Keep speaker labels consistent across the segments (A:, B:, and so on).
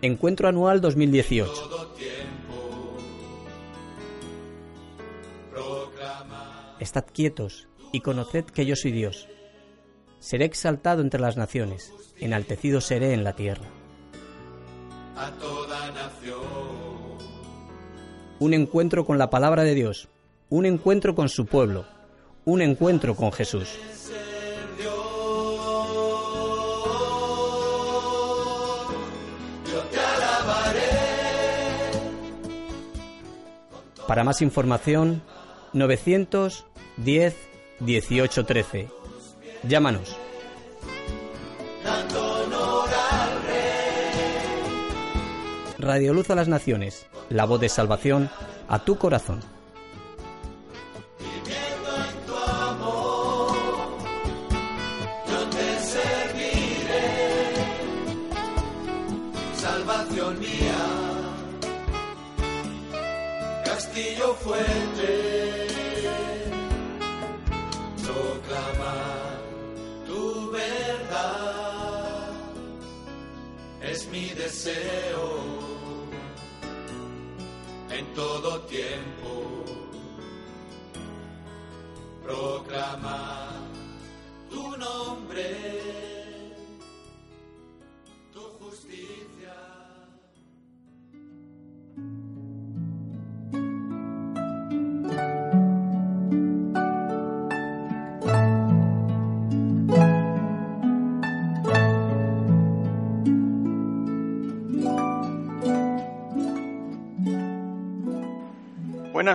A: Encuentro Anual 2018.
B: Todo tiempo. Proclama
A: Estad quietos y conoced que yo soy Dios. Seré exaltado entre las naciones, enaltecido seré en la tierra. Un encuentro con la palabra de Dios, un encuentro con su pueblo, un encuentro con Jesús. Para más información, 910 18 13. Llámanos. Radio Luz a las Naciones, la voz de salvación a tu corazón.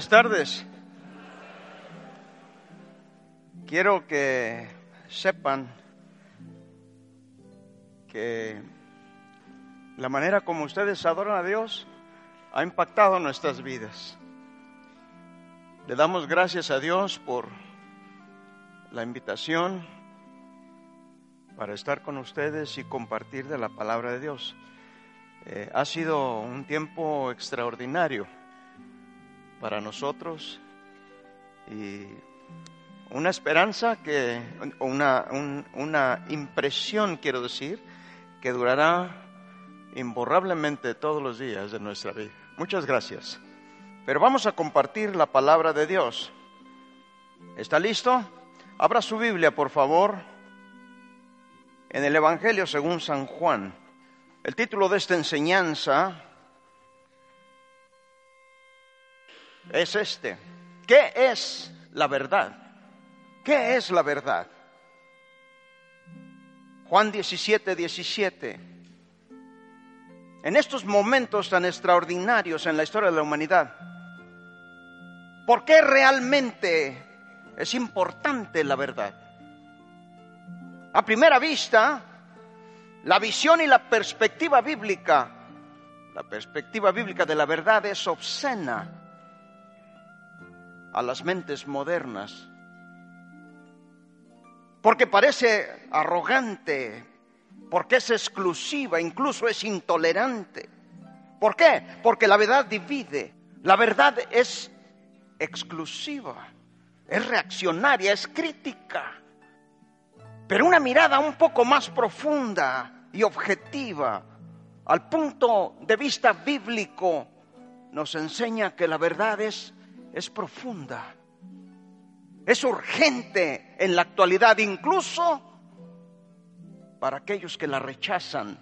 C: Buenas tardes. Quiero que sepan que la manera como ustedes adoran a Dios ha impactado nuestras vidas. Le damos gracias a Dios por la invitación para estar con ustedes y compartir de la palabra de Dios. Eh, ha sido un tiempo extraordinario para nosotros y una esperanza que, una, un- una impresión, quiero decir, que durará imborrablemente todos los días de nuestra vida. Muchas gracias. Pero vamos a compartir la palabra de Dios. ¿Está listo? Abra su Biblia, por favor, en el Evangelio según San Juan. El título de esta enseñanza es este. ¿Qué es la verdad? ¿Qué es la verdad? Juan 17, 17. En estos momentos tan extraordinarios en la historia de la humanidad, ¿por qué realmente es importante la verdad? A primera vista, la visión y la perspectiva bíblica, la perspectiva bíblica de la verdad es obscena a las mentes modernas. Porque parece arrogante, porque es exclusiva, incluso es intolerante. ¿Por qué? Porque la verdad divide, la verdad es exclusiva, es reaccionaria, es crítica. Pero una mirada un poco más profunda y objetiva, al punto de vista bíblico, nos enseña que la verdad es es profunda, es urgente en la actualidad, incluso para aquellos que la rechazan.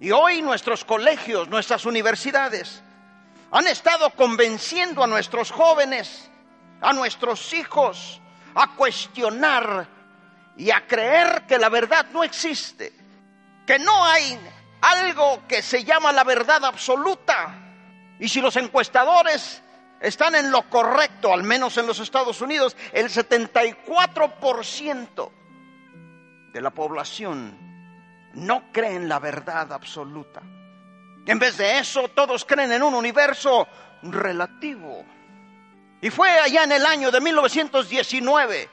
C: Y hoy nuestros colegios, nuestras universidades han estado convenciendo a nuestros jóvenes a nuestros hijos a cuestionar y a creer que la verdad no existe, que no hay algo que se llama la verdad absoluta. Y si los encuestadores están en lo correcto, al menos en los Estados Unidos, el 74% de la población no cree en la verdad absoluta. En vez de eso, todos creen en un universo relativo. Y fue allá en el año de 1919,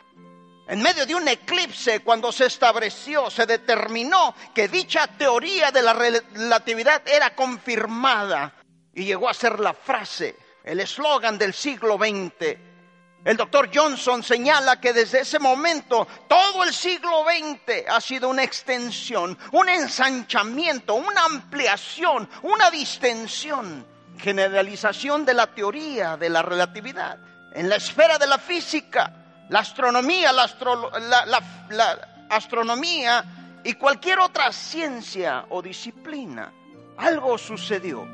C: en medio de un eclipse, cuando se estableció, se determinó que dicha teoría de la relatividad era confirmada y llegó a ser la frase, el eslogan del siglo XX. El doctor Johnson señala que desde ese momento todo el siglo XX ha sido una extensión, un ensanchamiento, una ampliación, una distensión, generalización de la teoría de la relatividad. En la esfera de la física, la astronomía, la, astronomía y cualquier otra ciencia o disciplina, algo sucedió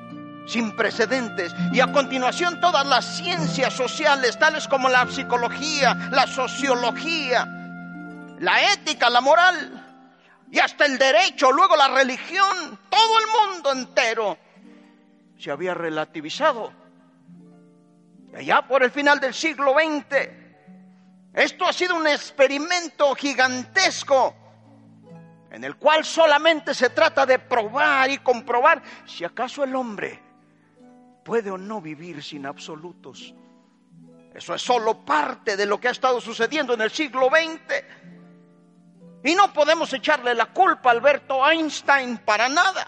C: sin precedentes. Y a continuación todas las ciencias sociales, tales como la psicología, la sociología, la ética, la moral y hasta el derecho, luego la religión, todo el mundo entero se había relativizado. Allá por el final del siglo XX, esto ha sido un experimento gigantesco en el cual solamente se trata de probar y comprobar si acaso el hombre puede o no vivir sin absolutos. Eso es solo parte de lo que ha estado sucediendo en el siglo XX. Y no podemos echarle la culpa a Alberto Einstein para nada.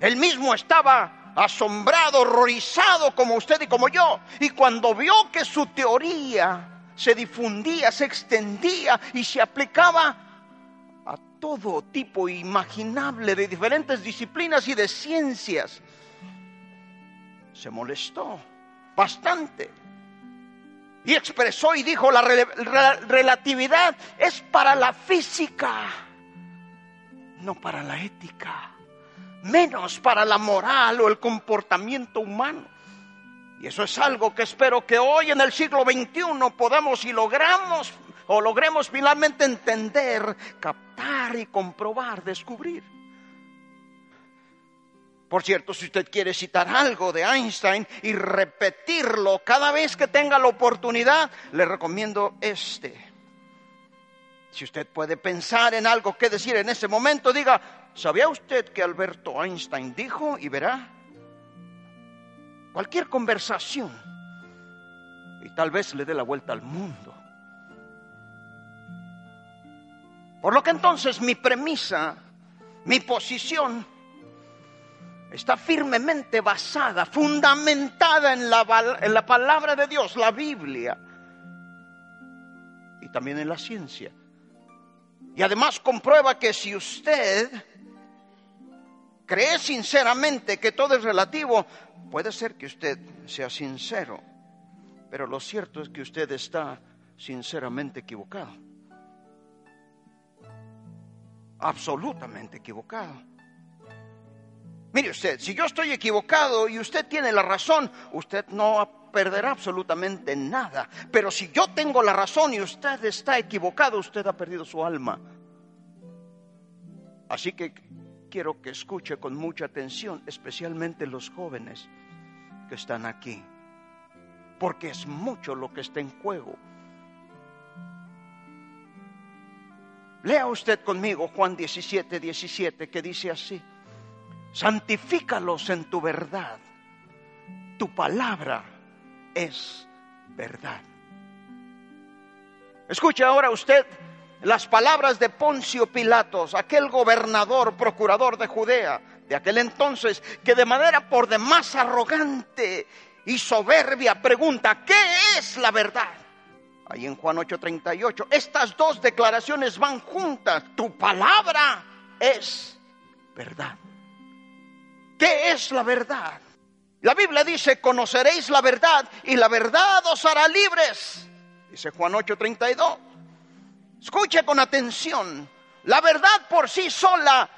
C: Él mismo estaba asombrado, horrorizado como usted y como yo. Y cuando vio que su teoría se difundía, se extendía y se aplicaba a todo tipo imaginable de diferentes disciplinas y de ciencias, se molestó bastante y expresó y dijo, la, relatividad es para la física, no para la ética, menos para la moral o el comportamiento humano. Y eso es algo que espero que hoy en el siglo XXI podamos y logramos o logremos finalmente entender, captar y comprobar, descubrir. Por cierto, si usted quiere citar algo de Einstein y repetirlo cada vez que tenga la oportunidad, le recomiendo este. Si usted puede pensar en algo que decir en ese momento, diga, ¿sabía usted que Alberto Einstein dijo? Y verá, cualquier conversación, y tal vez le dé la vuelta al mundo. Por lo que entonces mi premisa, mi posición, está firmemente basada, fundamentada en la, en la palabra de Dios, la Biblia, y también en la ciencia. Y además comprueba que si usted cree sinceramente que todo es relativo, puede ser que usted sea sincero, pero lo cierto es que usted está sinceramente equivocado. Absolutamente equivocado. Mire usted, si yo estoy equivocado y usted tiene la razón, usted no perderá absolutamente nada. Pero si yo tengo la razón y usted está equivocado, usted ha perdido su alma. Así que quiero que escuche con mucha atención, especialmente los jóvenes que están aquí, porque es mucho lo que está en juego. Lea usted conmigo Juan 17, 17, que dice así santifícalos en tu verdad. Tu palabra es verdad. Escuche ahora usted las palabras de Poncio Pilatos, aquel gobernador, procurador de Judea de aquel entonces, que de manera por demás arrogante y soberbia pregunta, ¿qué es la verdad? Ahí en Juan 8:38, estas dos declaraciones van juntas. Tu palabra es verdad. ¿Qué es la verdad? La Biblia dice, conoceréis la verdad y la verdad os hará libres. Dice Juan 8:32. Escuche con atención. La verdad por sí sola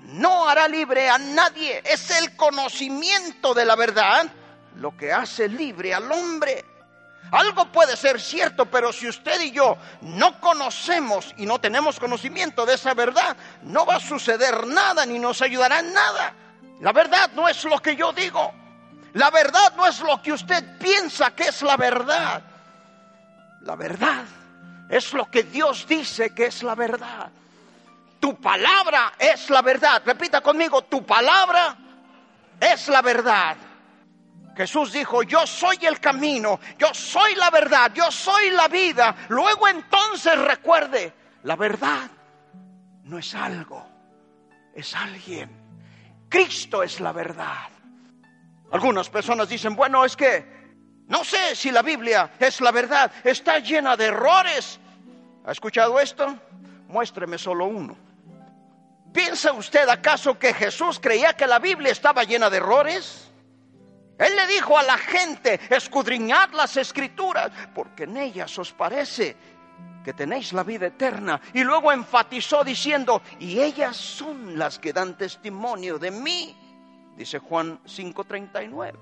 C: no hará libre a nadie. Es el conocimiento de la verdad lo que hace libre al hombre. Algo puede ser cierto, pero si usted y yo no conocemos y no tenemos conocimiento de esa verdad, no va a suceder nada ni nos ayudará en nada. La verdad no es lo que yo digo. La verdad no es lo que usted piensa que es la verdad. La verdad es lo que Dios dice que es la verdad. Tu palabra es la verdad. Repita conmigo, tu palabra es la verdad. Jesús dijo, yo soy el camino, yo soy la verdad, yo soy la vida. Luego entonces recuerde, la verdad no es algo, es alguien. Cristo es la verdad. Algunas personas dicen, bueno, es que no sé si la Biblia es la verdad, está llena de errores. ¿Ha escuchado esto? Muéstreme solo uno. ¿Piensa usted acaso que Jesús creía que la Biblia estaba llena de errores? Él le dijo a la gente, escudriñad las escrituras, porque en ellas os parece que tenéis la vida eterna. Y luego enfatizó diciendo, y ellas son las que dan testimonio de mí, dice Juan 5:39.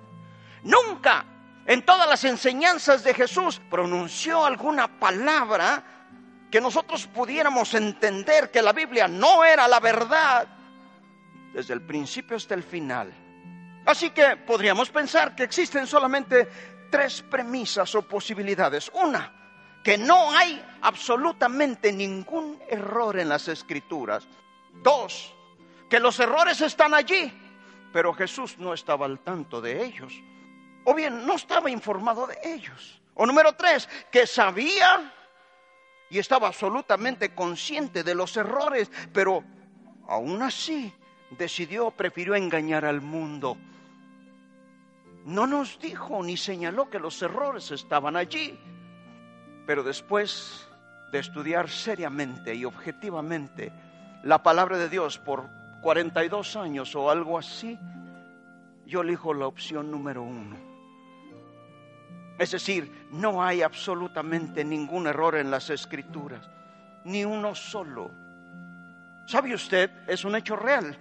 C: Nunca en todas las enseñanzas de Jesús pronunció alguna palabra que nosotros pudiéramos entender que la Biblia no era la verdad desde el principio hasta el final. Así que podríamos pensar que existen solamente tres premisas o posibilidades. Una, que no hay absolutamente ningún error en las escrituras. Dos, que los errores están allí, pero Jesús no estaba al tanto de ellos. O bien, no estaba informado de ellos. O número tres, que sabía y estaba absolutamente consciente de los errores, pero aún así decidió, prefirió engañar al mundo no nos dijo ni señaló que los errores estaban allí. Pero después de estudiar seriamente y objetivamente la palabra de Dios por 42 años o algo así, yo elijo la opción número uno. Es decir, no hay absolutamente ningún error en las escrituras, ni uno solo. ¿Sabe usted? Es un hecho real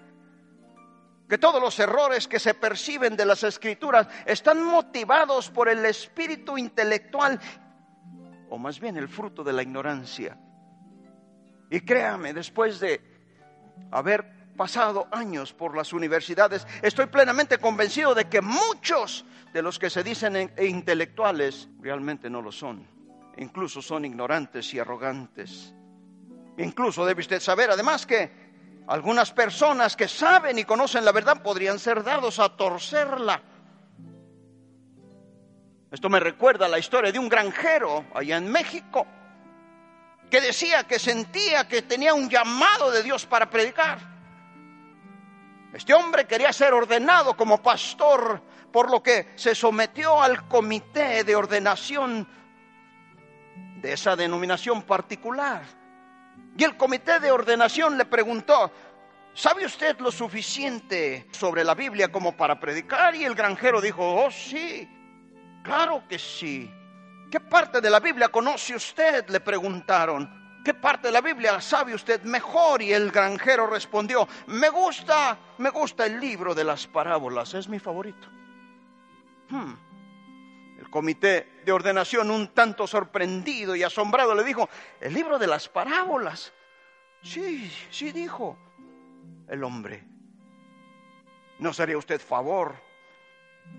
C: que todos los errores que se perciben de las escrituras están motivados por el espíritu intelectual, o más bien el fruto de la ignorancia. Y créame, después de haber pasado años por las universidades, estoy plenamente convencido de que muchos de los que se dicen intelectuales realmente no lo son. Incluso son ignorantes y arrogantes. Incluso debe usted saber, además, que algunas personas que saben y conocen la verdad podrían ser dados a torcerla. Esto me recuerda la historia de un granjero allá en México que decía que sentía que tenía un llamado de Dios para predicar. Este hombre quería ser ordenado como pastor, por lo que se sometió al comité de ordenación de esa denominación particular. Y el comité de ordenación le preguntó, ¿sabe usted lo suficiente sobre la Biblia como para predicar? Y el granjero dijo, oh sí, claro que sí. ¿Qué parte de la Biblia conoce usted? Le preguntaron. ¿Qué parte de la Biblia sabe usted mejor? Y el granjero respondió, me gusta, me gusta el libro de las parábolas, es mi favorito. Hmm. El comité de ordenación, un tanto sorprendido y asombrado, le dijo, el libro de las parábolas. Sí, sí dijo el hombre. ¿No sería usted favor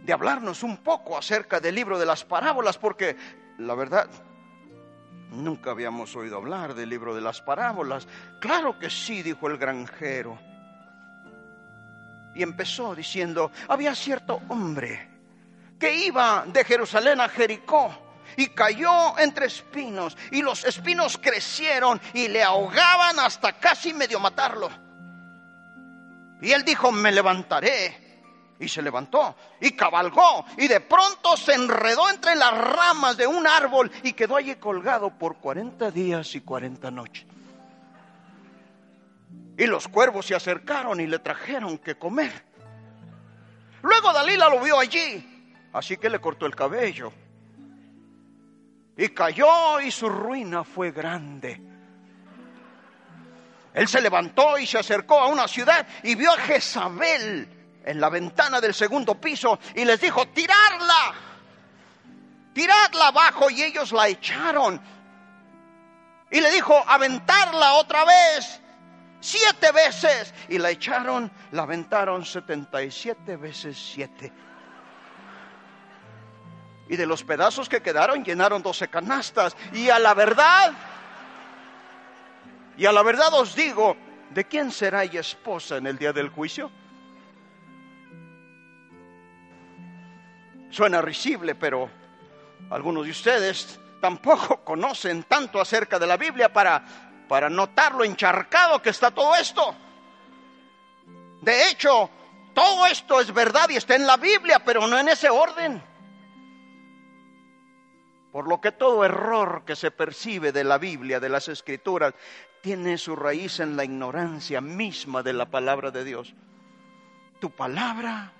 C: de hablarnos un poco acerca del libro de las parábolas? Porque la verdad, nunca habíamos oído hablar del libro de las parábolas. Claro que sí, dijo el granjero. Y empezó diciendo, había cierto hombre que iba de Jerusalén a Jericó y cayó entre espinos y los espinos crecieron y le ahogaban hasta casi medio matarlo. Y él dijo, me levantaré. Y se levantó y cabalgó y de pronto se enredó entre las ramas de un árbol y quedó allí colgado por 40 días y 40 noches. Y los cuervos se acercaron y le trajeron que comer. Luego Dalila lo vio allí Así que le cortó el cabello. Y cayó y su ruina fue grande. Él se levantó y se acercó a una ciudad y vio a Jezabel en la ventana del segundo piso y les dijo, tirarla. tiradla abajo y ellos la echaron. Y le dijo, aventarla otra vez, siete veces. Y la echaron, la aventaron 77 veces siete. Y de los pedazos que quedaron llenaron 12 canastas. Y a la verdad, y a la verdad os digo, ¿de quién será ella esposa en el día del juicio? Suena risible, pero algunos de ustedes tampoco conocen tanto acerca de la Biblia para, para notar lo encharcado que está todo esto. De hecho, todo esto es verdad y está en la Biblia, pero no en ese orden. Por lo que todo error que se percibe de la Biblia, de las escrituras, tiene su raíz en la ignorancia misma de la palabra de Dios. Tu palabra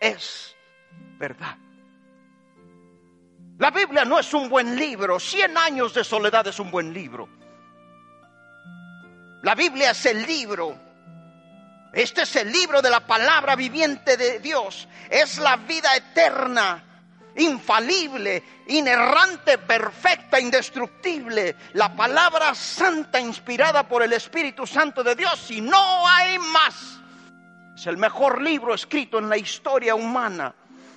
C: es verdad. La Biblia no es un buen libro. Cien años de soledad es un buen libro. La Biblia es el libro. Este es el libro de la palabra viviente de Dios. Es la vida eterna, infalible, inerrante, perfecta, indestructible. La palabra santa inspirada por el Espíritu Santo de Dios. Y no hay más. Es el mejor libro escrito en la historia humana.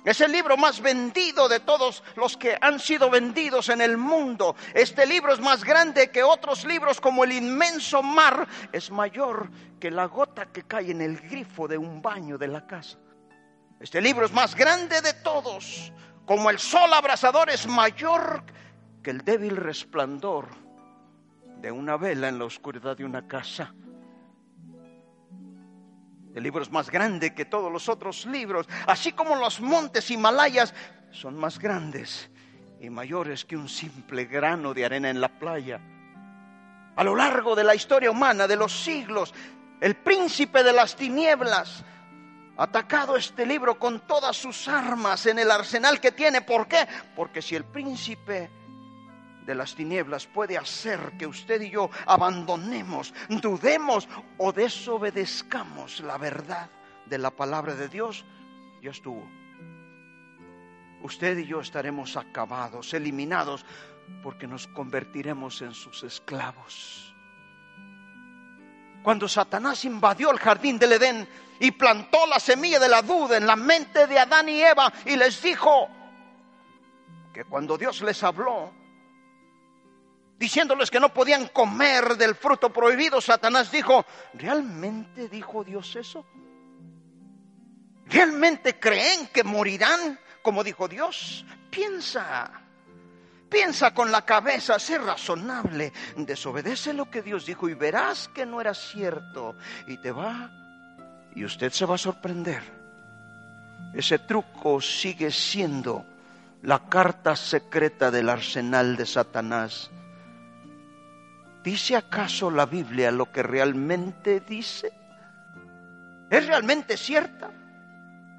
C: Es el libro más vendido de todos los que han sido vendidos en el mundo. Este libro es más grande que otros libros como el inmenso mar. Es mayor que la gota que cae en el grifo de un baño de la casa. Este libro es más grande de todos. Como el sol abrasador es mayor que el débil resplandor de una vela en la oscuridad de una casa. El libro es más grande que todos los otros libros, así como los montes Himalayas son más grandes y mayores que un simple grano de arena en la playa. A lo largo de la historia humana, de los siglos, el príncipe de las tinieblas ha atacado este libro con todas sus armas en el arsenal que tiene. ¿Por qué? Porque si el príncipe de las tinieblas puede hacer que usted y yo abandonemos, dudemos o desobedezcamos la verdad de la palabra de Dios, ya estuvo. Usted y yo estaremos acabados, eliminados, porque nos convertiremos en sus esclavos. Cuando Satanás invadió el jardín del Edén y plantó la semilla de la duda en la mente de Adán y Eva y les dijo que cuando Dios les habló, diciéndoles que no podían comer del fruto prohibido, Satanás dijo, ¿realmente dijo Dios eso? ¿Realmente creen que morirán como dijo Dios? Piensa, piensa con la cabeza, sé razonable, desobedece lo que Dios dijo y verás que no era cierto y te va y usted se va a sorprender. Ese truco sigue siendo la carta secreta del arsenal de Satanás ¿Dice acaso la Biblia lo que realmente dice? ¿Es realmente cierta?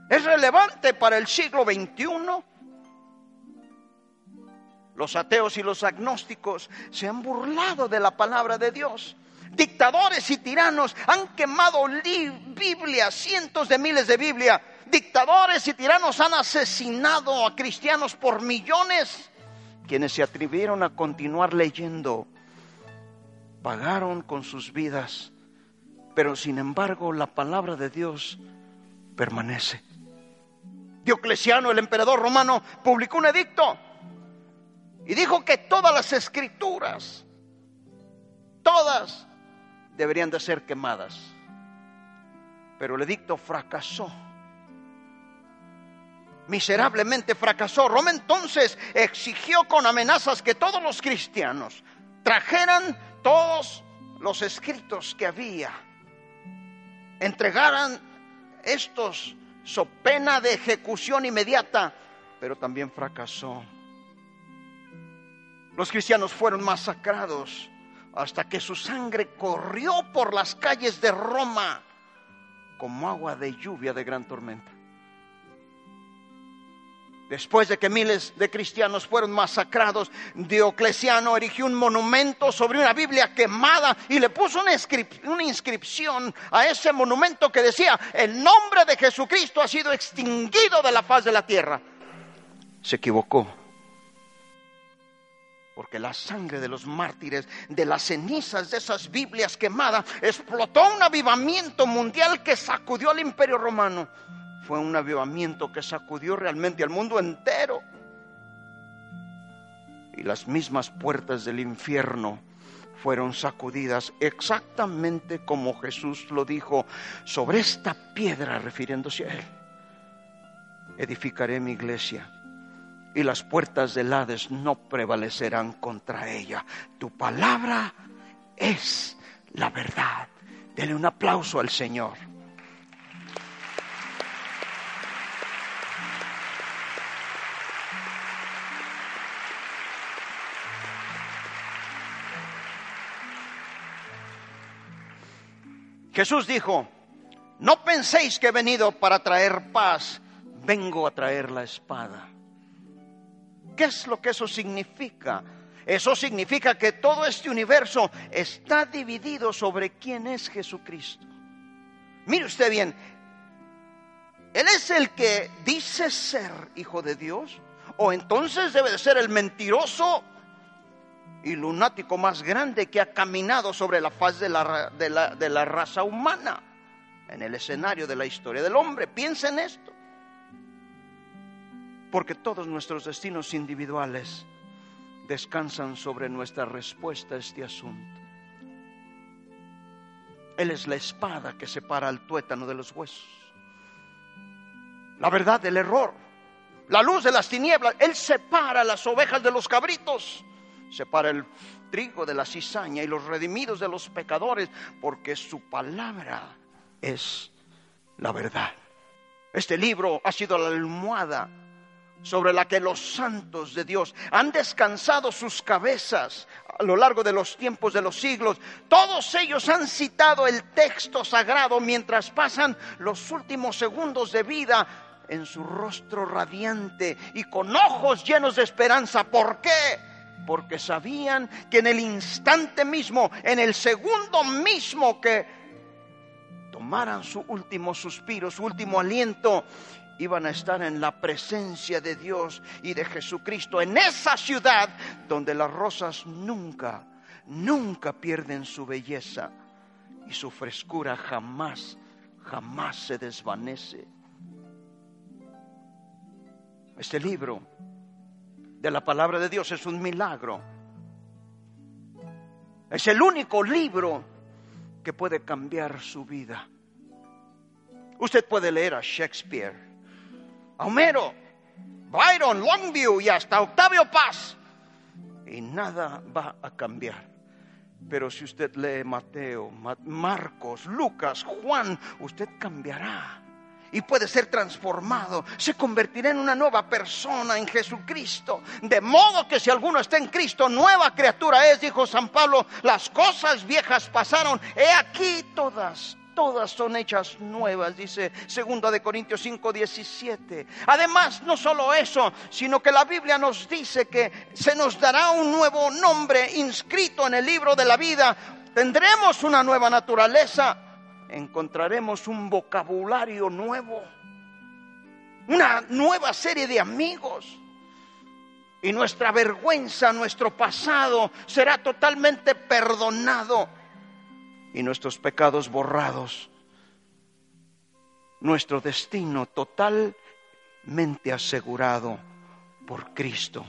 C: ¿Es relevante para el siglo XXI? Los ateos y los agnósticos se han burlado de la palabra de Dios. Dictadores y tiranos han quemado Biblia, cientos de miles de Biblia. Dictadores y tiranos han asesinado a cristianos por millones, quienes se atrevieron a continuar leyendo pagaron con sus vidas, pero sin embargo la palabra de Dios permanece. Diocleciano, el emperador romano, publicó un edicto y dijo que todas las escrituras, todas deberían de ser quemadas. Pero el edicto fracasó. Miserablemente fracasó. Roma entonces exigió con amenazas que todos los cristianos trajeran todos los escritos que había, entregaran estos so pena de ejecución inmediata, pero también fracasó. Los cristianos fueron masacrados hasta que su sangre corrió por las calles de Roma como agua de lluvia de gran tormenta. Después de que miles de cristianos fueron masacrados, Diocleciano erigió un monumento sobre una Biblia quemada y le puso una, inscripción a ese monumento que decía, el nombre de Jesucristo ha sido extinguido de la faz de la tierra. Se equivocó. porque la sangre de los mártires, de las cenizas de esas Biblias quemadas, explotó un avivamiento mundial que sacudió al imperio romano. Fue un avivamiento que sacudió realmente al mundo entero. Y las mismas puertas del infierno fueron sacudidas exactamente como Jesús lo dijo, sobre esta piedra refiriéndose a él. Edificaré mi iglesia y las puertas del Hades no prevalecerán contra ella. Tu palabra es la verdad. Dele un aplauso al Señor. Jesús dijo, no penséis que he venido para traer paz, vengo a traer la espada. ¿Qué es lo que eso significa? Eso significa que todo este universo está dividido sobre quién es Jesucristo. Mire usted bien, Él es el que dice ser hijo de Dios, o entonces debe de ser el mentiroso y lunático más grande que ha caminado sobre la faz de la, de la, de la raza humana en el escenario de la historia del hombre. Piensa en esto porque todos nuestros destinos individuales descansan sobre nuestra respuesta a este asunto. Él es la espada que separa al tuétano de los huesos, la verdad del error, la luz de las tinieblas. Él separa las ovejas de los cabritos, separa el trigo de la cizaña y los redimidos de los pecadores, porque su palabra es la verdad. Este libro ha sido la almohada sobre la que los santos de Dios han descansado sus cabezas a lo largo de los tiempos de los siglos. Todos ellos han citado el texto sagrado mientras pasan los últimos segundos de vida en su rostro radiante y con ojos llenos de esperanza. ¿Por qué? Porque sabían que en el instante mismo, en el segundo mismo que tomaran su último suspiro, su último aliento, iban a estar en la presencia de Dios y de Jesucristo, en esa ciudad donde las rosas nunca, nunca pierden su belleza y su frescura jamás, jamás se desvanece. Este libro de la palabra de Dios es un milagro. Es el único libro que puede cambiar su vida. Usted puede leer a Shakespeare, Homero, Byron, Longview y hasta Octavio Paz. Y nada va a cambiar. Pero si usted lee Mateo, Marcos, Lucas, Juan, usted cambiará y puede ser transformado, se convertirá en una nueva persona en Jesucristo. De modo que si alguno está en Cristo, nueva criatura es, dijo San Pablo, las cosas viejas pasaron, he aquí todas, todas son hechas nuevas, dice segunda de Corintios 5, 17. Además, no solo eso, sino que la Biblia nos dice que se nos dará un nuevo nombre inscrito en el libro de la vida. Tendremos una nueva naturaleza, encontraremos un vocabulario nuevo, una nueva serie de amigos. Y nuestra vergüenza, nuestro pasado será totalmente perdonado y nuestros pecados borrados. Nuestro destino totalmente asegurado por Cristo.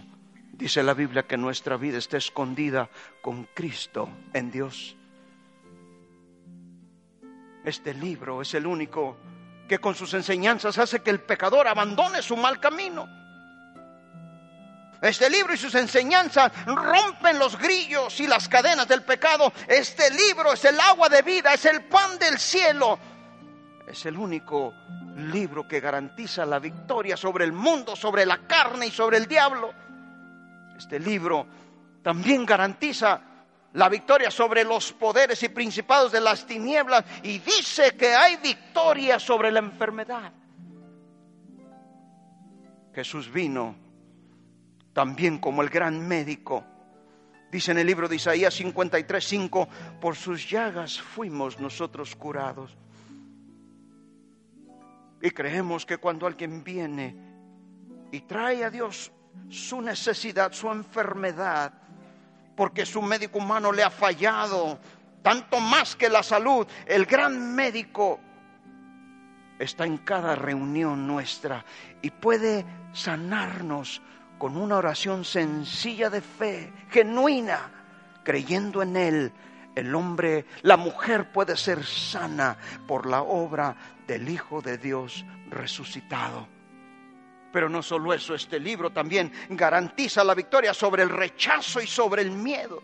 C: Dice la Biblia que nuestra vida está escondida con Cristo en Dios. Este libro es el único que con sus enseñanzas hace que el pecador abandone su mal camino este libro y sus enseñanzas rompen los grillos y las cadenas del pecado. Este libro es el agua de vida, es el pan del cielo. Es el único libro que garantiza la victoria sobre el mundo, sobre la carne y sobre el diablo. Este libro también garantiza la victoria sobre los poderes y principados de las tinieblas y dice que hay victoria sobre la enfermedad. Jesús vino también como el gran médico. Dice en el libro de Isaías 53, 5, por sus llagas fuimos nosotros curados. Y creemos que cuando alguien viene y trae a Dios su necesidad, su enfermedad, porque su médico humano le ha fallado, tanto más que la salud. El gran médico está en cada reunión nuestra y puede sanarnos con una oración sencilla de fe, genuina, creyendo en Él. El hombre, la mujer puede ser sana por la obra del Hijo de Dios resucitado. Pero no solo eso, este libro también garantiza la victoria sobre el rechazo y sobre el miedo.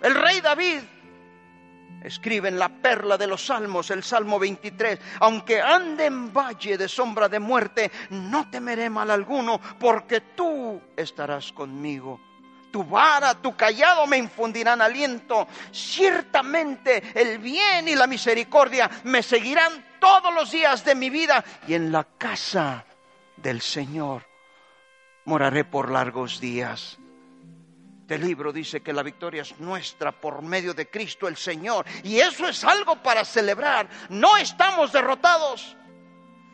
C: El rey David escribe en la perla de los salmos, el Salmo 23, aunque ande en valle de sombra de muerte, no temeré mal alguno, porque tú estarás conmigo. Tu vara, tu callado me infundirán aliento. Ciertamente el bien y la misericordia me seguirán todos los días de mi vida y en la casa del Señor moraré por largos días. Este libro dice que la victoria es nuestra por medio de Cristo el Señor. Y eso es algo para celebrar. No estamos derrotados.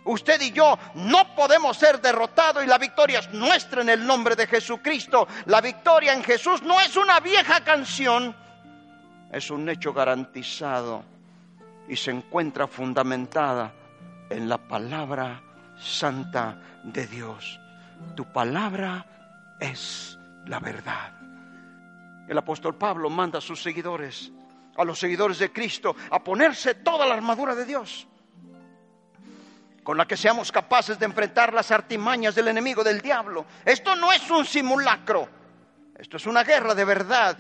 C: Usted y yo no podemos ser derrotados y la victoria es nuestra en el nombre de Jesucristo. La victoria en Jesús no es una vieja canción, es un hecho garantizado y se encuentra fundamentada en la palabra santa de Dios. Tu palabra es la verdad. El apóstol Pablo manda a sus seguidores, a los seguidores de Cristo, a ponerse toda la armadura de Dios, con la que seamos capaces de enfrentar las artimañas del enemigo, del diablo. Esto no es un simulacro, esto es una guerra de verdad,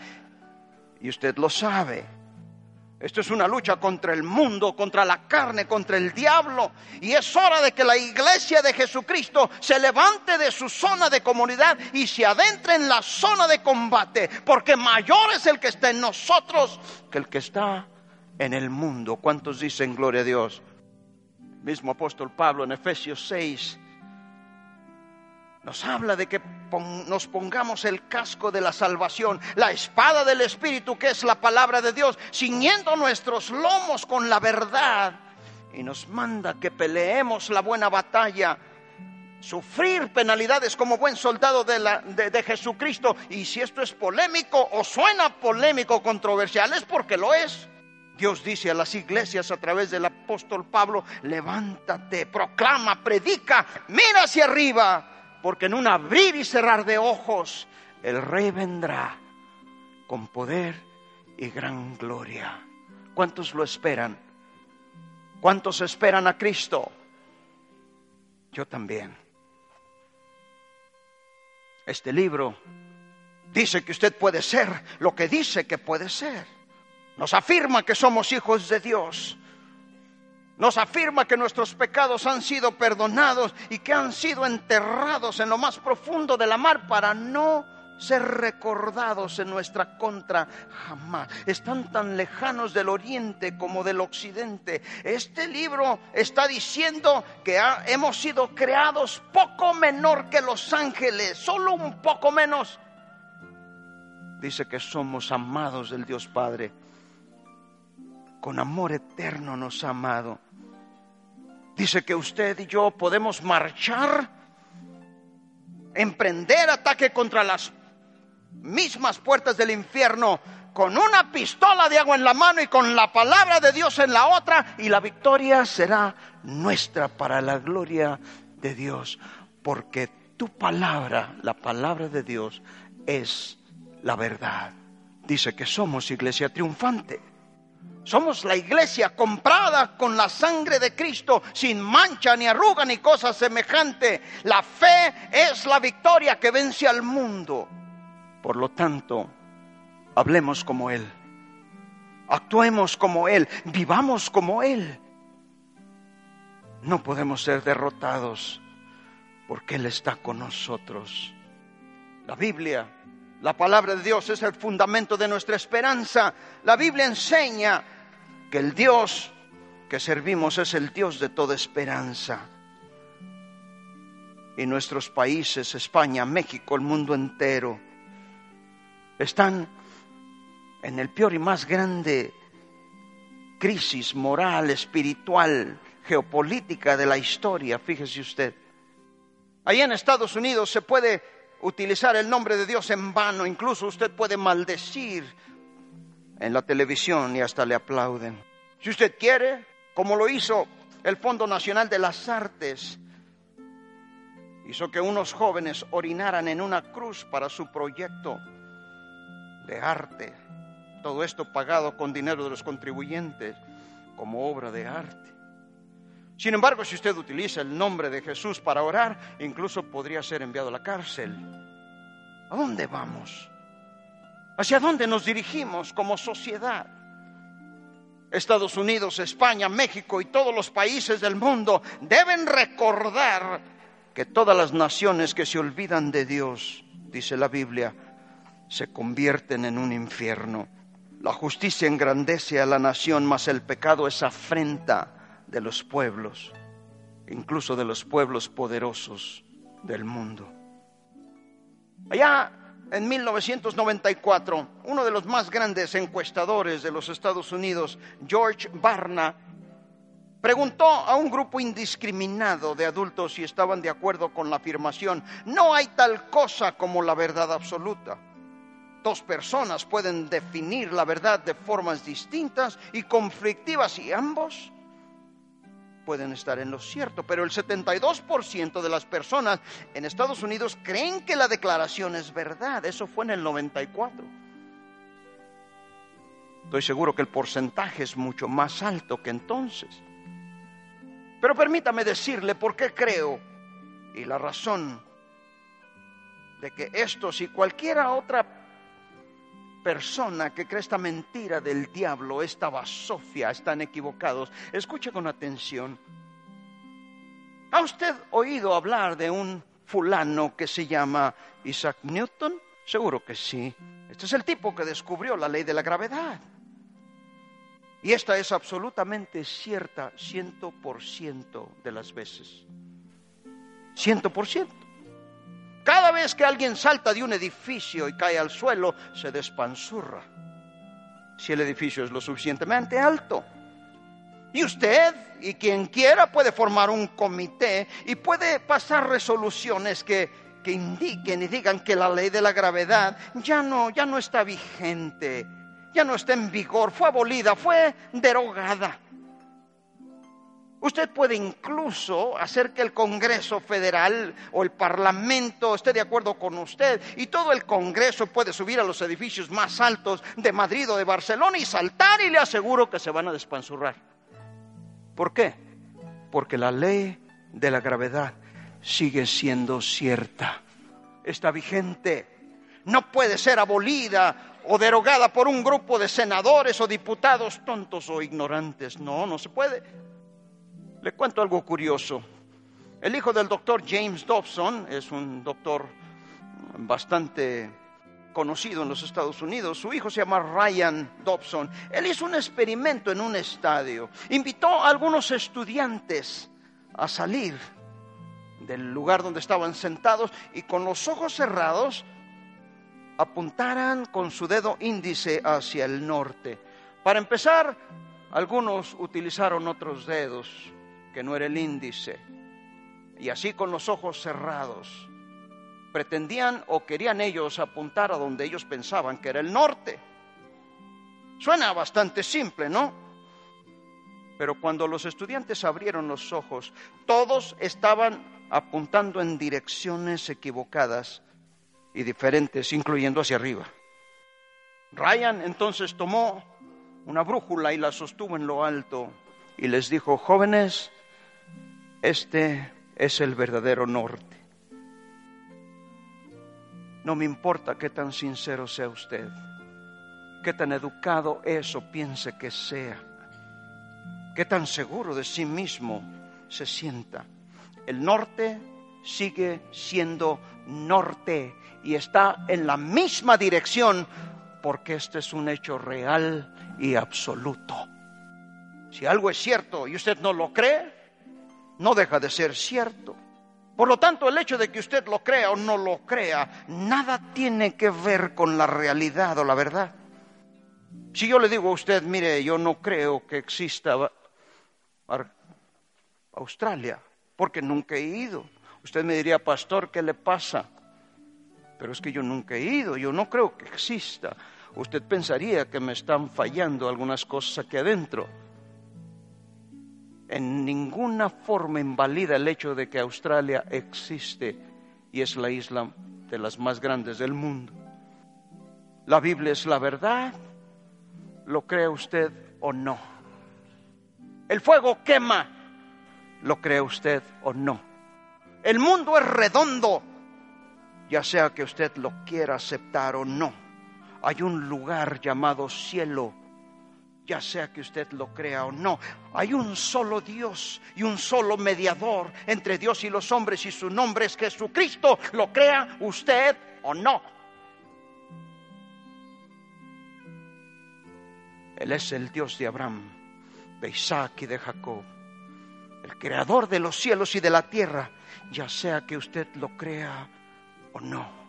C: y usted lo sabe. Esto es una lucha contra el mundo, contra la carne, contra el diablo. Y es hora de que la iglesia de Jesucristo se levante de su zona de comunidad y se adentre en la zona de combate. Porque mayor es el que está en nosotros que el que está en el mundo. ¿Cuántos dicen gloria a Dios? Mismo apóstol Pablo en Efesios 6 nos habla de que nos pongamos el casco de la salvación, la espada del Espíritu, que es la palabra de Dios, ciñendo nuestros lomos con la verdad. Y nos manda que peleemos la buena batalla, sufrir penalidades como buen soldado de, la, de Jesucristo. Y si esto es polémico o suena polémico, controversial, es porque lo es. Dios dice a las iglesias a través del apóstol Pablo, levántate, proclama, predica, mira hacia arriba porque en un abrir y cerrar de ojos el rey vendrá con poder y gran gloria. ¿Cuántos lo esperan? ¿Cuántos esperan a Cristo? Yo también. Este libro dice que usted puede ser lo que dice que puede ser. Nos afirma que somos hijos de Dios nos afirma que nuestros pecados han sido perdonados y que han sido enterrados en lo más profundo de la mar para no ser recordados en nuestra contra jamás. Están tan lejanos del oriente como del occidente. Este libro está diciendo que hemos sido creados poco menor que los ángeles, solo un poco menos. Dice que somos amados del Dios Padre. Con amor eterno nos ha amado Dice que usted y yo podemos marchar, emprender ataque contra las mismas puertas del infierno con una pistola de agua en la mano y con la palabra de Dios en la otra y la victoria será nuestra para la gloria de Dios, porque tu palabra, la palabra de Dios, es la verdad. Dice que somos iglesia triunfante. Somos la iglesia comprada con la sangre de Cristo, sin mancha, ni arruga, ni cosa semejante. La fe es la victoria que vence al mundo. Por lo tanto, hablemos como Él, actuemos como Él, vivamos como Él. No podemos ser derrotados porque Él está con nosotros. La Biblia, la palabra de Dios es el fundamento de nuestra esperanza. La Biblia enseña que el Dios que servimos es el Dios de toda esperanza. Y nuestros países, España, México, el mundo entero, están en el peor y más grande crisis moral, espiritual, geopolítica de la historia, fíjese usted. Allá en Estados Unidos se puede utilizar el nombre de Dios en vano, incluso usted puede maldecir en la televisión y hasta le aplauden. Si usted quiere, como lo hizo el Fondo Nacional de las Artes, hizo que unos jóvenes orinaran en una cruz para su proyecto de arte. Todo esto pagado con dinero de los contribuyentes como obra de arte. Sin embargo, si usted utiliza el nombre de Jesús para orar, incluso podría ser enviado a la cárcel. ¿A dónde vamos? ¿Hacia dónde nos dirigimos como sociedad? Estados Unidos, España, México y todos los países del mundo deben recordar que todas las naciones que se olvidan de Dios, dice la Biblia, se convierten en un infierno. La justicia engrandece a la nación, mas el pecado es afrenta de los pueblos, incluso de los pueblos poderosos del mundo. Allá en 1994, uno de los más grandes encuestadores de los Estados Unidos, George Barna, preguntó a un grupo indiscriminado de adultos si estaban de acuerdo con la afirmación, no hay tal cosa como la verdad absoluta. Dos personas pueden definir la verdad de formas distintas y conflictivas y ambos pueden estar en lo cierto, pero el 72% de las personas en Estados Unidos creen que la declaración es verdad. Eso fue en el 94. Estoy seguro que el porcentaje es mucho más alto que entonces. Pero permítame decirle por qué creo y la razón de que estos y cualquiera otra persona que cree esta mentira del diablo, esta basofia, están equivocados. Escuche con atención. ¿Ha usted oído hablar de un fulano que se llama Isaac Newton? Seguro que sí. Este es el tipo que descubrió la ley de la gravedad. Y esta es absolutamente cierta ciento por ciento de las veces. Ciento por ciento. Cada vez que alguien salta de un edificio y cae al suelo, se despanzurra. Si el edificio es lo suficientemente alto. Y usted y quien quiera puede formar un comité y puede pasar resoluciones que, que indiquen y digan que la ley de la gravedad ya no, ya no está vigente ya no está en vigor, fue abolida, fue derogada. Usted puede incluso hacer que el Congreso Federal o el Parlamento esté de acuerdo con usted y todo el Congreso puede subir a los edificios más altos de Madrid o de Barcelona y saltar y le aseguro que se van a despanzurrar. ¿Por qué? Porque la ley de la gravedad sigue siendo cierta, está vigente, no puede ser abolida o derogada por un grupo de senadores o diputados tontos o ignorantes. No, no se puede. Le cuento algo curioso. El hijo del doctor James Dobson es un doctor bastante conocido en los Estados Unidos. Su hijo se llama Ryan Dobson. Él hizo un experimento en un estadio. Invitó a algunos estudiantes a salir del lugar donde estaban sentados y con los ojos cerrados apuntaran con su dedo índice hacia el norte. Para empezar, algunos utilizaron otros dedos, que no era el índice, y así con los ojos cerrados. Pretendían o querían ellos apuntar a donde ellos pensaban que era el norte. Suena bastante simple, ¿no? Pero cuando los estudiantes abrieron los ojos, todos estaban apuntando en direcciones equivocadas y diferentes, incluyendo hacia arriba. Ryan entonces tomó una brújula y la sostuvo en lo alto y les dijo, jóvenes, este es el verdadero norte. No me importa qué tan sincero sea usted, qué tan educado es o piense que sea, qué tan seguro de sí mismo se sienta. El norte sigue siendo norte y está en la misma dirección porque este es un hecho real y absoluto. Si algo es cierto y usted no lo cree, no deja de ser cierto. Por lo tanto, el hecho de que usted lo crea o no lo crea, nada tiene que ver con la realidad o la verdad. Si yo le digo a usted, mire, yo no creo que exista Australia, porque nunca he ido. Usted me diría, pastor, ¿qué le pasa? Pero es que yo nunca he ido, yo no creo que exista. Usted pensaría que me están fallando algunas cosas aquí adentro. En ninguna forma invalida el hecho de que Australia existe y es la isla de las más grandes del mundo. La Biblia es la verdad, lo cree usted o no. El fuego quema, lo cree usted o no. El mundo es redondo, ya sea que usted lo quiera aceptar o no. Hay un lugar llamado cielo, ya sea que usted lo crea o no. Hay un solo Dios y un solo mediador entre Dios y los hombres y su nombre es Jesucristo, lo crea usted o no. Él es el Dios de Abraham, de Isaac y de Jacob, el creador de los cielos y de la tierra, ya sea que usted lo crea o no.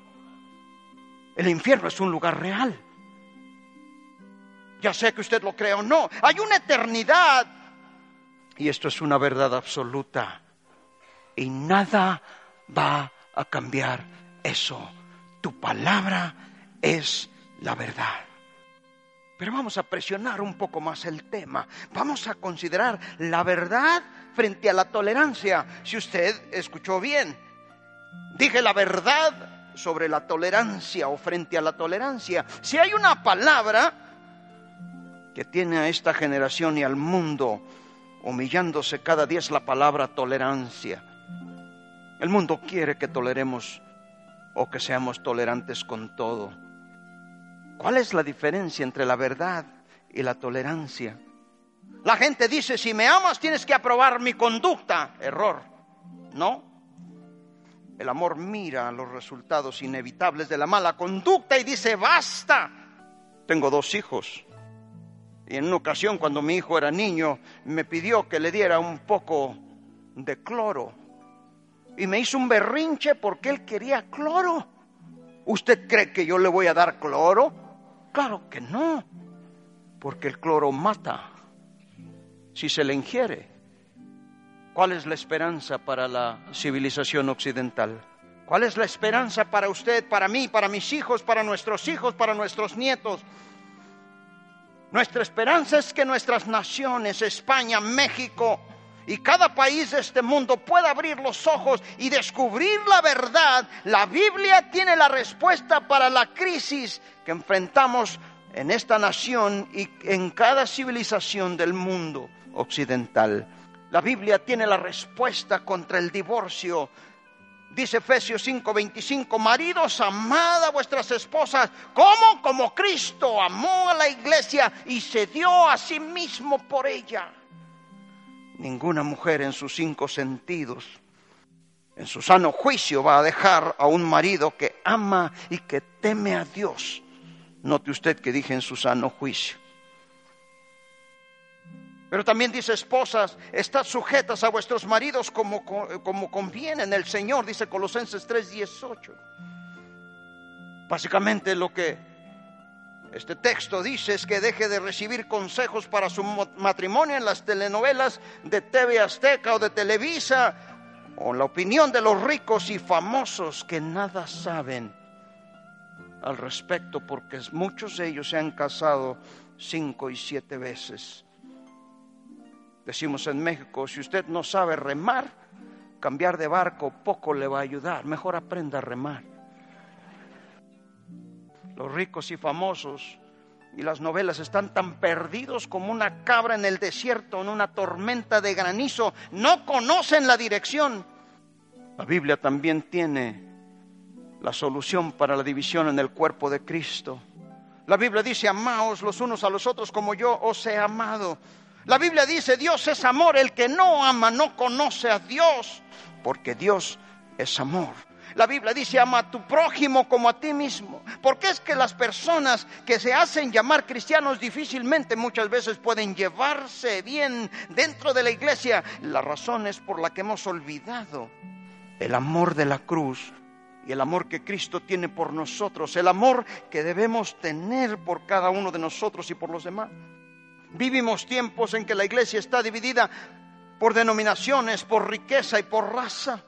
C: El infierno es un lugar real, ya sea que usted lo crea o no. Hay una eternidad y esto es una verdad absoluta y nada va a cambiar eso. Tu palabra es la verdad. Pero vamos a presionar un poco más el tema. Vamos a considerar la verdad frente a la tolerancia. Si usted escuchó bien, dije la verdad sobre la tolerancia o frente a la tolerancia. Si hay una palabra que tiene a esta generación y al mundo humillándose cada día es la palabra tolerancia. El mundo quiere que toleremos o que seamos tolerantes con todo. ¿Cuál es la diferencia entre la verdad y la tolerancia? La gente dice, si me amas tienes que aprobar mi conducta. Error. No. El amor mira los resultados inevitables de la mala conducta y dice, basta. Tengo dos hijos. Y en una ocasión, cuando mi hijo era niño, me pidió que le diera un poco de cloro. Y me hizo un berrinche porque él quería cloro. ¿Usted cree que yo le voy a dar cloro? Claro que no, porque el cloro mata si se le ingiere. ¿Cuál es la esperanza para la civilización occidental? ¿Cuál es la esperanza para usted, para mí, para mis hijos, para nuestros hijos, para nuestros nietos? Nuestra esperanza es que nuestras naciones, España, México y cada país de este mundo pueda abrir los ojos y descubrir la verdad. La Biblia tiene la respuesta para la crisis que enfrentamos en esta nación y en cada civilización del mundo occidental. La Biblia tiene la respuesta contra el divorcio. Dice Efesios 5:25, maridos, amad a vuestras esposas, como como Cristo amó a la iglesia y se dio a sí mismo por ella. Ninguna mujer en sus cinco sentidos, en su sano juicio, va a dejar a un marido que ama y que teme a Dios. Note usted que dije en su sano juicio. Pero también dice, esposas, estad sujetas a vuestros maridos como, como conviene en el Señor, dice Colosenses 3:18. Básicamente lo que este texto dice es que deje de recibir consejos para su matrimonio en las telenovelas de TV Azteca o de Televisa, o la opinión de los ricos y famosos que nada saben al respecto, porque muchos de ellos se han casado cinco y siete veces. Decimos en México, si usted no sabe remar, cambiar de barco poco le va a ayudar, mejor aprenda a remar. Los ricos y famosos y las novelas están tan perdidos como una cabra en el desierto, en una tormenta de granizo, no conocen la dirección. La Biblia también tiene la solución para la división en el cuerpo de Cristo. La Biblia dice, amaos los unos a los otros como yo os he amado. La Biblia dice, Dios es amor, el que no ama no conoce a Dios, porque Dios es amor. La Biblia dice, ama a tu prójimo como a ti mismo. Porque es que las personas que se hacen llamar cristianos difícilmente muchas veces pueden llevarse bien dentro de la iglesia. La razón es por la que hemos olvidado el amor de la cruz y el amor que Cristo tiene por nosotros, el amor que debemos tener por cada uno de nosotros y por los demás. Vivimos tiempos en que la iglesia está dividida por denominaciones, por riqueza y por raza.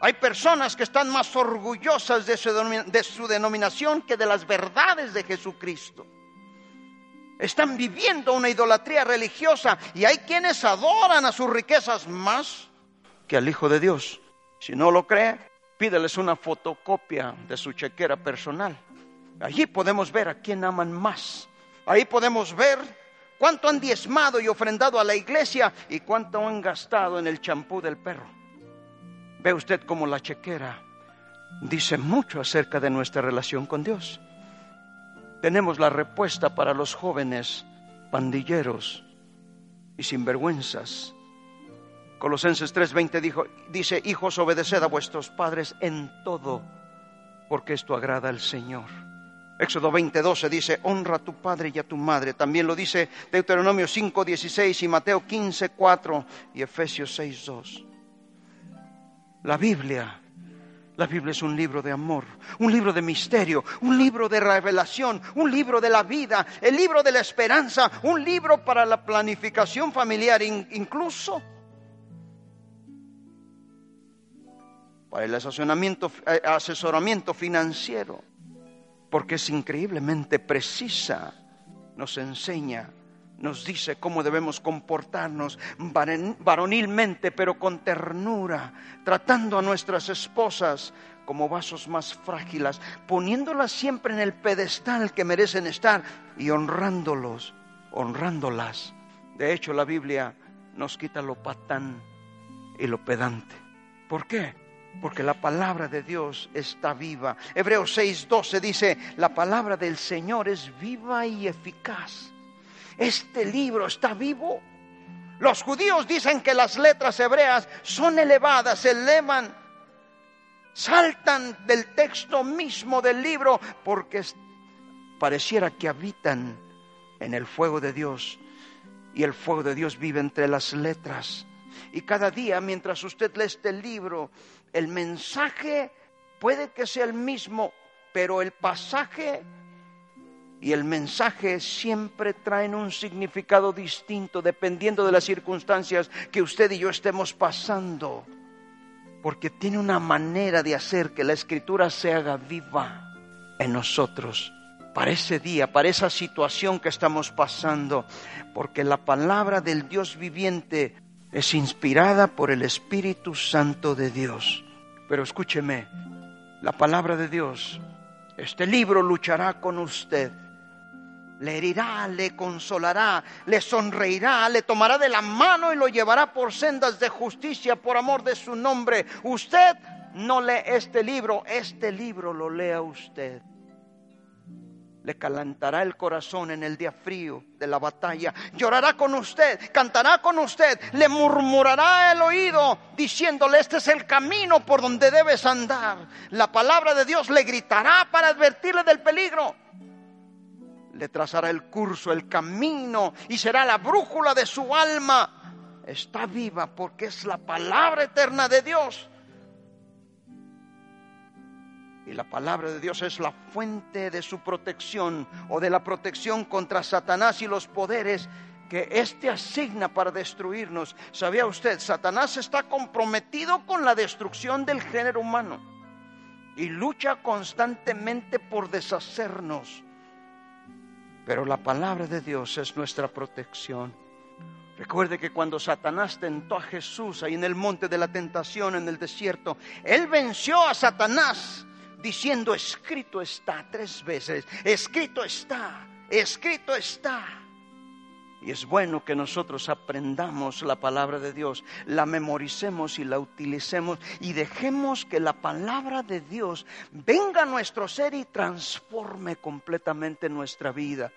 C: Hay personas que están más orgullosas de su, de su denominación que de las verdades de Jesucristo. Están viviendo una idolatría religiosa y hay quienes adoran a sus riquezas más que al Hijo de Dios. Si no lo cree, pídeles una fotocopia de su chequera personal. Allí podemos ver a quién aman más. Ahí podemos ver cuánto han diezmado y ofrendado a la iglesia y cuánto han gastado en el champú del perro. Ve usted cómo la chequera dice mucho acerca de nuestra relación con Dios. Tenemos la respuesta para los jóvenes pandilleros y sinvergüenzas. Colosenses 3:20 dijo, dice, hijos, obedeced a vuestros padres en todo, porque esto agrada al Señor. Éxodo 20:12 dice, honra a tu padre y a tu madre. También lo dice Deuteronomio 5:16 y Mateo 15:4 y Efesios 6:2. La Biblia, la Biblia es un libro de amor, un libro de misterio, un libro de revelación, un libro de la vida, el libro de la esperanza, un libro para la planificación familiar, incluso para el asesoramiento, eh, asesoramiento financiero, porque es increíblemente precisa, nos enseña nos dice cómo debemos comportarnos varonilmente, pero con ternura, tratando a nuestras esposas como vasos más frágiles, poniéndolas siempre en el pedestal que merecen estar y honrándolos, honrándolas. De hecho, la Biblia nos quita lo patán y lo pedante. ¿Por qué? Porque la palabra de Dios está viva. Hebreos 6:12 dice, la palabra del Señor es viva y eficaz este libro está vivo. Los judíos dicen que las letras hebreas son elevadas, se elevan, saltan del texto mismo del libro porque pareciera que habitan en el fuego de Dios y el fuego de Dios vive entre las letras. Y cada día, mientras usted lee este libro, el mensaje puede que sea el mismo, pero el pasaje y el mensaje siempre traen un significado distinto dependiendo de las circunstancias que usted y yo estemos pasando. Porque tiene una manera de hacer que la escritura se haga viva en nosotros para ese día, para esa situación que estamos pasando. Porque la palabra del Dios viviente es inspirada por el Espíritu Santo de Dios. Pero escúcheme, la palabra de Dios, este libro luchará con usted le herirá, le consolará, le sonreirá, le tomará de la mano y lo llevará por sendas de justicia por amor de su nombre. Usted no lee este libro, este libro lo lea usted. Le calentará el corazón en el día frío de la batalla. Llorará con usted, cantará con usted, le murmurará el oído diciéndole, este es el camino por donde debes andar. La palabra de Dios le gritará para advertirle del peligro le trazará el curso, el camino y será la brújula de su alma. Está viva porque es la palabra eterna de Dios. Y la palabra de Dios es la fuente de su protección o de la protección contra Satanás y los poderes que éste asigna para destruirnos. ¿Sabía usted? Satanás está comprometido con la destrucción del género humano y lucha constantemente por deshacernos pero la palabra de Dios es nuestra protección. Recuerde que cuando Satanás tentó a Jesús ahí en el monte de la tentación, en el desierto, Él venció a Satanás diciendo, escrito está tres veces, escrito está, escrito está. Y es bueno que nosotros aprendamos la palabra de Dios, la memoricemos y la utilicemos y dejemos que la palabra de Dios venga a nuestro ser y transforme completamente nuestra vida.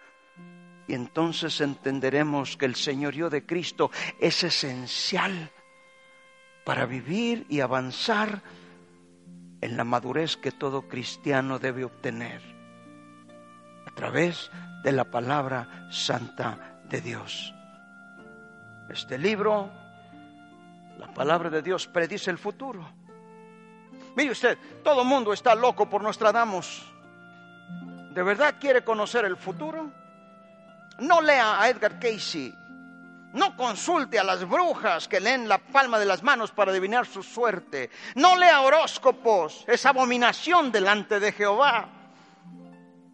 C: Y entonces entenderemos que el señorío de Cristo es esencial para vivir y avanzar en la madurez que todo cristiano debe obtener a través de la palabra santa de Dios. Este libro, la palabra de Dios, predice el futuro. Mire usted, todo el mundo está loco por Nostradamus. ¿De verdad quiere conocer el futuro? No lea a Edgar Casey, No consulte a las brujas que leen la palma de las manos para adivinar su suerte. No lea horóscopos. Es abominación delante de Jehová.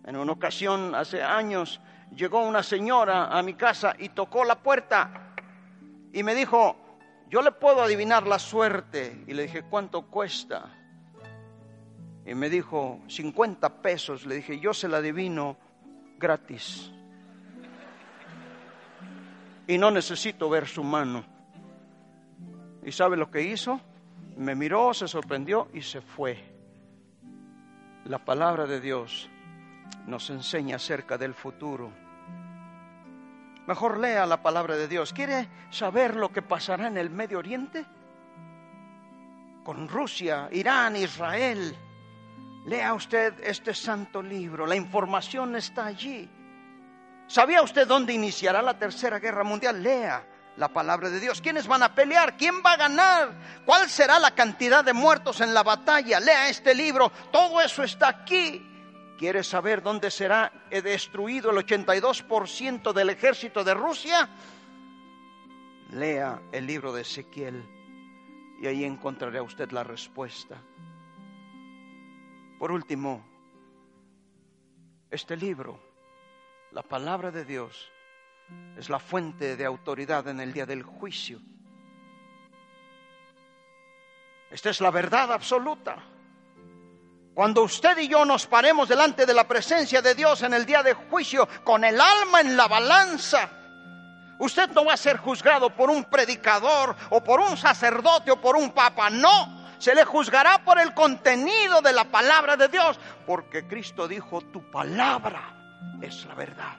C: En una ocasión, hace años, llegó una señora a mi casa y tocó la puerta y me dijo, yo le puedo adivinar la suerte. Y le dije, ¿cuánto cuesta? Y me dijo, 50 pesos. Le dije, yo se la adivino gratis y no necesito ver su mano. ¿Y sabe lo que hizo? Me miró, se sorprendió y se fue. La palabra de Dios nos enseña acerca del futuro. Mejor lea la palabra de Dios. ¿Quiere saber lo que pasará en el Medio Oriente? Con Rusia, Irán, Israel. Lea usted este santo libro. La información está allí. ¿Sabía usted dónde iniciará la tercera guerra mundial? Lea la palabra de Dios. ¿Quiénes van a pelear? ¿Quién va a ganar? ¿Cuál será la cantidad de muertos en la batalla? Lea este libro. Todo eso está aquí. ¿Quieres saber dónde será destruido el 82% del ejército de Rusia? Lea el libro de Ezequiel y ahí encontrará usted la respuesta. Por último, este libro la palabra de Dios es la fuente de autoridad en el día del juicio. Esta es la verdad absoluta. Cuando usted y yo nos paremos delante de la presencia de Dios en el día de juicio con el alma en la balanza, usted no va a ser juzgado por un predicador o por un sacerdote o por un papa, no. Se le juzgará por el contenido de la palabra de Dios, porque Cristo dijo, tu palabra es la verdad.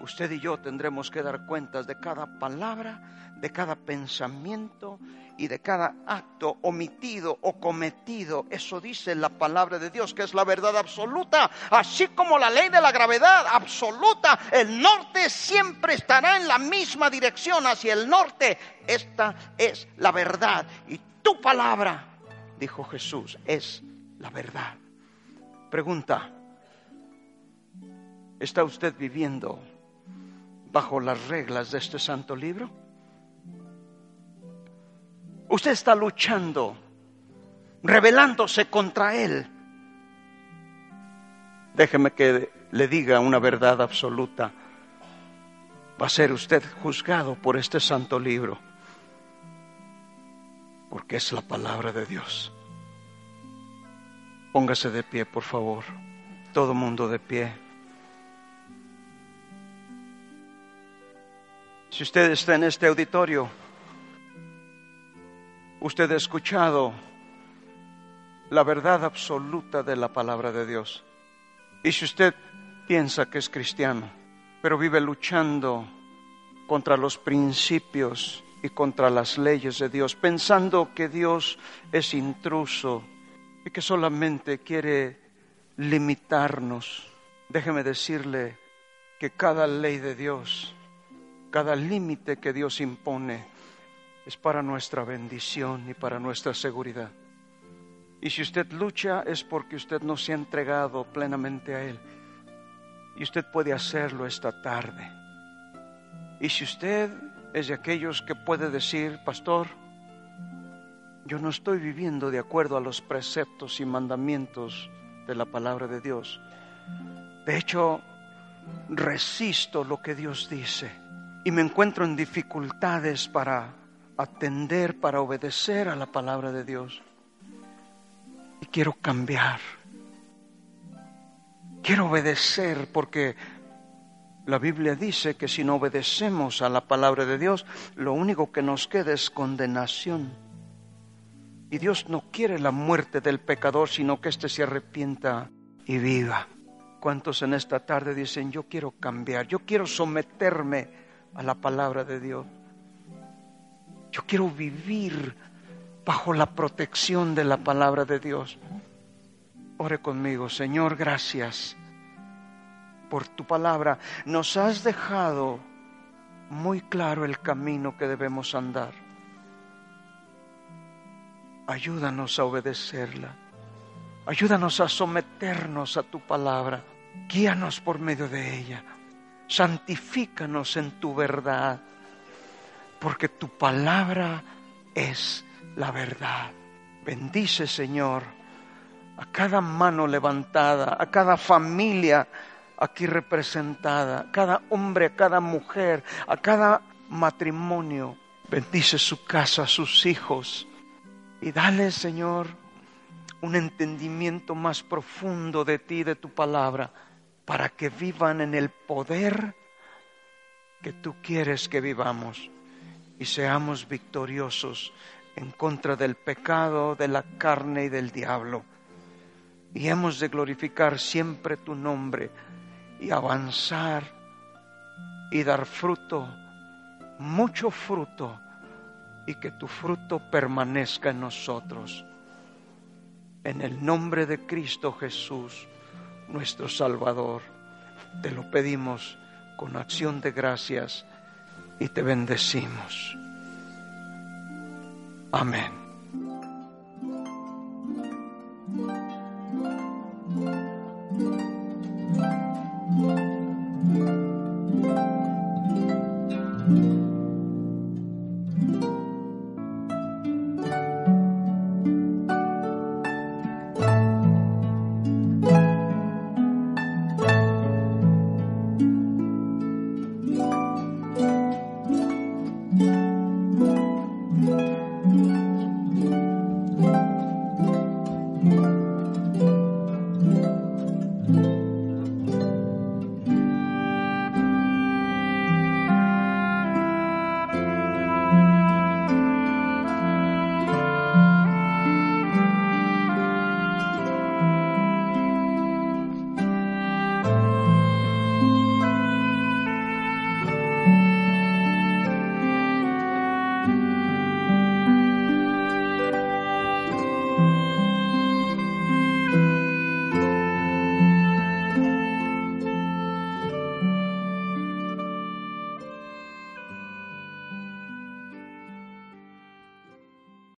C: Usted y yo tendremos que dar cuentas de cada palabra, de cada pensamiento y de cada acto omitido o cometido. Eso dice la palabra de Dios, que es la verdad absoluta, así como la ley de la gravedad absoluta. El norte siempre estará en la misma dirección hacia el norte. Esta es la verdad. Y tu palabra, dijo Jesús, es la verdad. Pregunta, ¿Está usted viviendo bajo las reglas de este santo libro? Usted está luchando, rebelándose contra él. Déjeme que le diga una verdad absoluta. Va a ser usted juzgado por este santo libro, porque es la palabra de Dios. Póngase de pie, por favor. Todo mundo de pie. Si usted está en este auditorio, usted ha escuchado la verdad absoluta de la palabra de Dios. Y si usted piensa que es cristiano, pero vive luchando contra los principios y contra las leyes de Dios, pensando que Dios es intruso y que solamente quiere limitarnos, déjeme decirle que cada ley de Dios cada límite que Dios impone es para nuestra bendición y para nuestra seguridad. Y si usted lucha es porque usted no se ha entregado plenamente a Él. Y usted puede hacerlo esta tarde. Y si usted es de aquellos que puede decir, pastor, yo no estoy viviendo de acuerdo a los preceptos y mandamientos de la palabra de Dios. De hecho, resisto lo que Dios dice y me encuentro en dificultades para atender, para obedecer a la palabra de Dios. Y quiero cambiar. Quiero obedecer porque la Biblia dice que si no obedecemos a la palabra de Dios, lo único que nos queda es condenación. Y Dios no quiere la muerte del pecador, sino que éste se arrepienta y viva. ¿Cuántos en esta tarde dicen, yo quiero cambiar, yo quiero someterme a la palabra de Dios. Yo quiero vivir bajo la protección de la palabra de Dios. Ore conmigo, Señor, gracias por tu palabra. Nos has dejado muy claro el camino que debemos andar. Ayúdanos a obedecerla. Ayúdanos a someternos a tu palabra. Guíanos por medio de ella. Santifícanos en tu verdad, porque tu palabra es la verdad. Bendice, Señor, a cada mano levantada, a cada familia aquí representada, a cada hombre, a cada mujer, a cada matrimonio. Bendice su casa, sus hijos. Y dale, Señor, un entendimiento más profundo de ti, de tu palabra, para que vivan en el poder que tú quieres que vivamos y seamos victoriosos en contra del pecado, de la carne y del diablo. Y hemos de glorificar siempre tu nombre y avanzar y dar fruto, mucho fruto, y que tu fruto permanezca en nosotros. En el nombre de Cristo Jesús, nuestro Salvador, te lo pedimos con acción de gracias y te bendecimos. Amén.